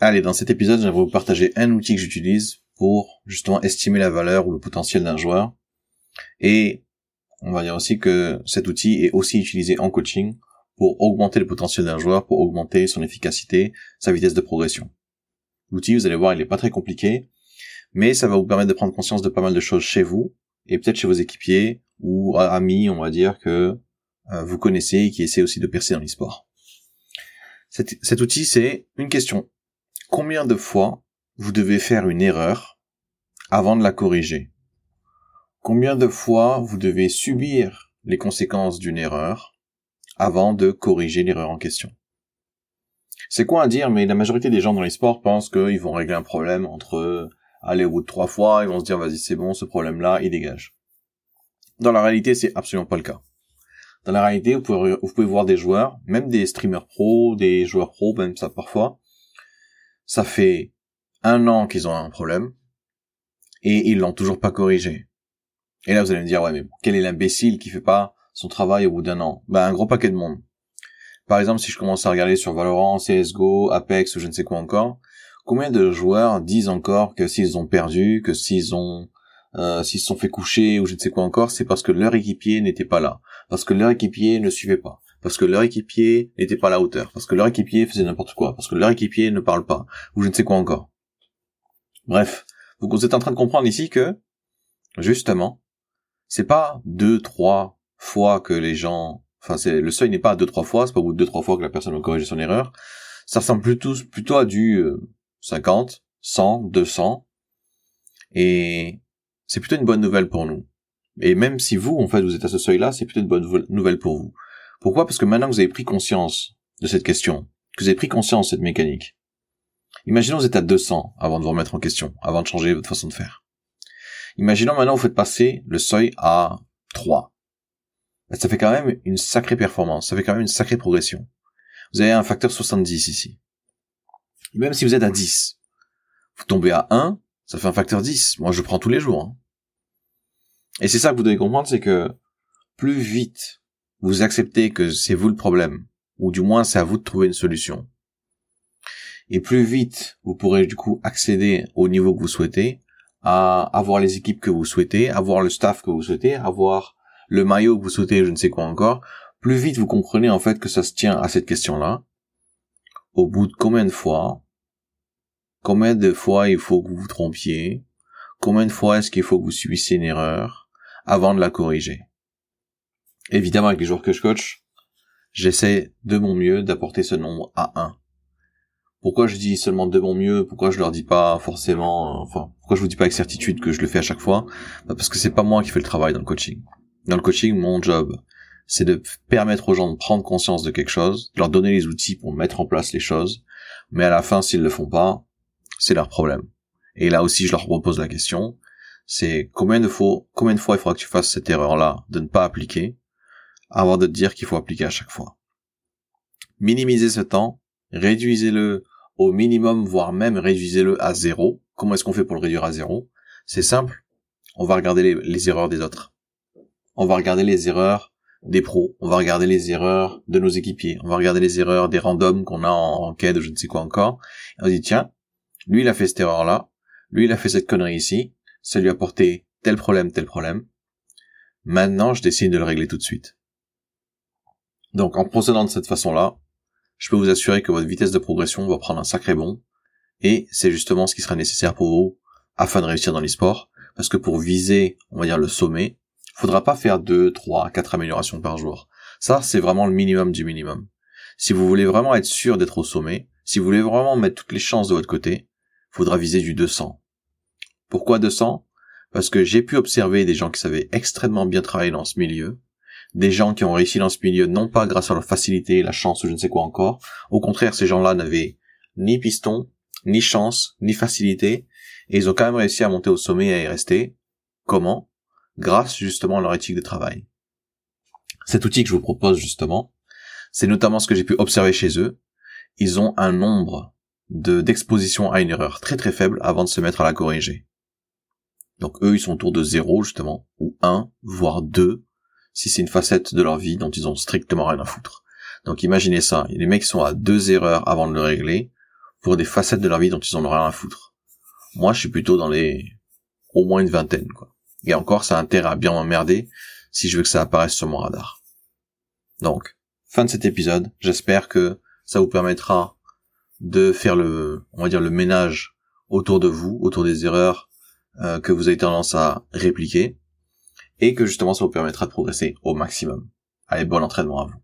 Allez, dans cet épisode, j'aimerais vous partager un outil que j'utilise pour justement estimer la valeur ou le potentiel d'un joueur. Et on va dire aussi que cet outil est aussi utilisé en coaching pour augmenter le potentiel d'un joueur, pour augmenter son efficacité, sa vitesse de progression. L'outil, vous allez voir, il n'est pas très compliqué, mais ça va vous permettre de prendre conscience de pas mal de choses chez vous et peut-être chez vos équipiers ou amis, on va dire, que euh, vous connaissez et qui essaient aussi de percer dans l'e-sport. cet outil, c'est une question combien de fois vous devez faire une erreur avant de la corriger? Combien de fois vous devez subir les conséquences d'une erreur avant de corriger l'erreur en question? C'est quoi à dire, mais la majorité des gens dans les sports pensent qu'ils vont régler un problème entre aller au bout de trois fois, ils vont se dire vas-y c'est bon, ce problème-là, il dégage. Dans la réalité, c'est absolument pas le cas. Dans la réalité, vous pouvez, vous pouvez voir des joueurs, même des streamers pro, des joueurs pro, même ça parfois, ça fait un an qu'ils ont un problème et ils l'ont toujours pas corrigé. Et là, vous allez me dire, ouais, mais quel est l'imbécile qui fait pas son travail au bout d'un an? Ben, un gros paquet de monde. Par exemple, si je commence à regarder sur Valorant, CSGO, Apex ou je ne sais quoi encore, combien de joueurs disent encore que s'ils ont perdu, que s'ils ont euh, s'ils se sont fait coucher ou je ne sais quoi encore, c'est parce que leur équipier n'était pas là, parce que leur équipier ne suivait pas, parce que leur équipier n'était pas à la hauteur, parce que leur équipier faisait n'importe quoi, parce que leur équipier ne parle pas, ou je ne sais quoi encore. Bref, vous êtes en train de comprendre ici que, justement, c'est pas deux, trois fois que les gens, enfin, c'est, le seuil n'est pas deux, trois fois, c'est pas au bout de deux, trois fois que la personne va corriger son erreur. Ça ressemble plutôt, plutôt à du 50, 100, 200. Et c'est plutôt une bonne nouvelle pour nous. Et même si vous, en fait, vous êtes à ce seuil-là, c'est plutôt une bonne nouvelle pour vous. Pourquoi? Parce que maintenant que vous avez pris conscience de cette question, que vous avez pris conscience de cette mécanique, imaginons que vous êtes à 200 avant de vous remettre en question, avant de changer votre façon de faire. Imaginons maintenant vous faites passer le seuil à 3. Ben, ça fait quand même une sacrée performance, ça fait quand même une sacrée progression. Vous avez un facteur 70 ici. Même si vous êtes à 10, vous tombez à 1, ça fait un facteur 10. Moi, je prends tous les jours. Hein. Et c'est ça que vous devez comprendre, c'est que plus vite vous acceptez que c'est vous le problème, ou du moins c'est à vous de trouver une solution. Et plus vite vous pourrez du coup accéder au niveau que vous souhaitez, à avoir les équipes que vous souhaitez, avoir le staff que vous souhaitez, avoir le maillot que vous souhaitez, je ne sais quoi encore, plus vite vous comprenez en fait que ça se tient à cette question-là. Au bout de combien de fois, combien de fois il faut que vous vous trompiez, combien de fois est-ce qu'il faut que vous subissiez une erreur avant de la corriger? Évidemment avec les joueurs que je coach, j'essaie de mon mieux d'apporter ce nombre à 1. Pourquoi je dis seulement de mon mieux? Pourquoi je leur dis pas forcément, enfin, pourquoi je vous dis pas avec certitude que je le fais à chaque fois? Bah, Parce que c'est pas moi qui fais le travail dans le coaching. Dans le coaching, mon job, c'est de permettre aux gens de prendre conscience de quelque chose, de leur donner les outils pour mettre en place les choses, mais à la fin, s'ils le font pas, c'est leur problème. Et là aussi, je leur propose la question, c'est combien de fois, combien de fois il faudra que tu fasses cette erreur-là de ne pas appliquer? Avant de dire qu'il faut appliquer à chaque fois. Minimisez ce temps, réduisez-le au minimum, voire même réduisez-le à zéro. Comment est-ce qu'on fait pour le réduire à zéro? C'est simple. On va regarder les, erreurs des autres. On va regarder les erreurs des pros. On va regarder les erreurs de nos équipiers. On va regarder les erreurs des randoms qu'on a en, quête ou je ne sais quoi encore. On dit, tiens, lui, il a fait cette erreur-là. Lui, il a fait cette connerie ici. Ça lui a porté tel problème, tel problème. Maintenant, je décide de le régler tout de suite. Donc en procédant de cette façon-là, je peux vous assurer que votre vitesse de progression va prendre un sacré bond, et c'est justement ce qui sera nécessaire pour vous afin de réussir dans l'e-sport, parce que pour viser, on va dire, le sommet, faudra pas faire 2, 3, 4 améliorations par jour. Ça, c'est vraiment le minimum du minimum. Si vous voulez vraiment être sûr d'être au sommet, si vous voulez vraiment mettre toutes les chances de votre côté, faudra viser du 200. Pourquoi 200 Parce que j'ai pu observer des gens qui savaient extrêmement bien travailler dans ce milieu, des gens qui ont réussi dans ce milieu, non pas grâce à leur facilité, la chance ou je ne sais quoi encore. Au contraire, ces gens-là n'avaient ni piston, ni chance, ni facilité, et ils ont quand même réussi à monter au sommet et à y rester. Comment? Grâce justement à leur éthique de travail. Cet outil que je vous propose justement, c'est notamment ce que j'ai pu observer chez eux. Ils ont un nombre de d'exposition à une erreur très très faible avant de se mettre à la corriger. Donc eux, ils sont autour de 0 justement, ou 1, voire 2, si c'est une facette de leur vie dont ils ont strictement rien à foutre. Donc imaginez ça, les mecs sont à deux erreurs avant de le régler. pour des facettes de leur vie dont ils en ont rien à foutre. Moi, je suis plutôt dans les au moins une vingtaine, quoi. Et encore, ça a intérêt à bien m'emmerder si je veux que ça apparaisse sur mon radar. Donc, fin de cet épisode. J'espère que ça vous permettra de faire le, on va dire, le ménage autour de vous, autour des erreurs euh, que vous avez tendance à répliquer, et que justement ça vous permettra de progresser au maximum. Allez, bon entraînement à vous.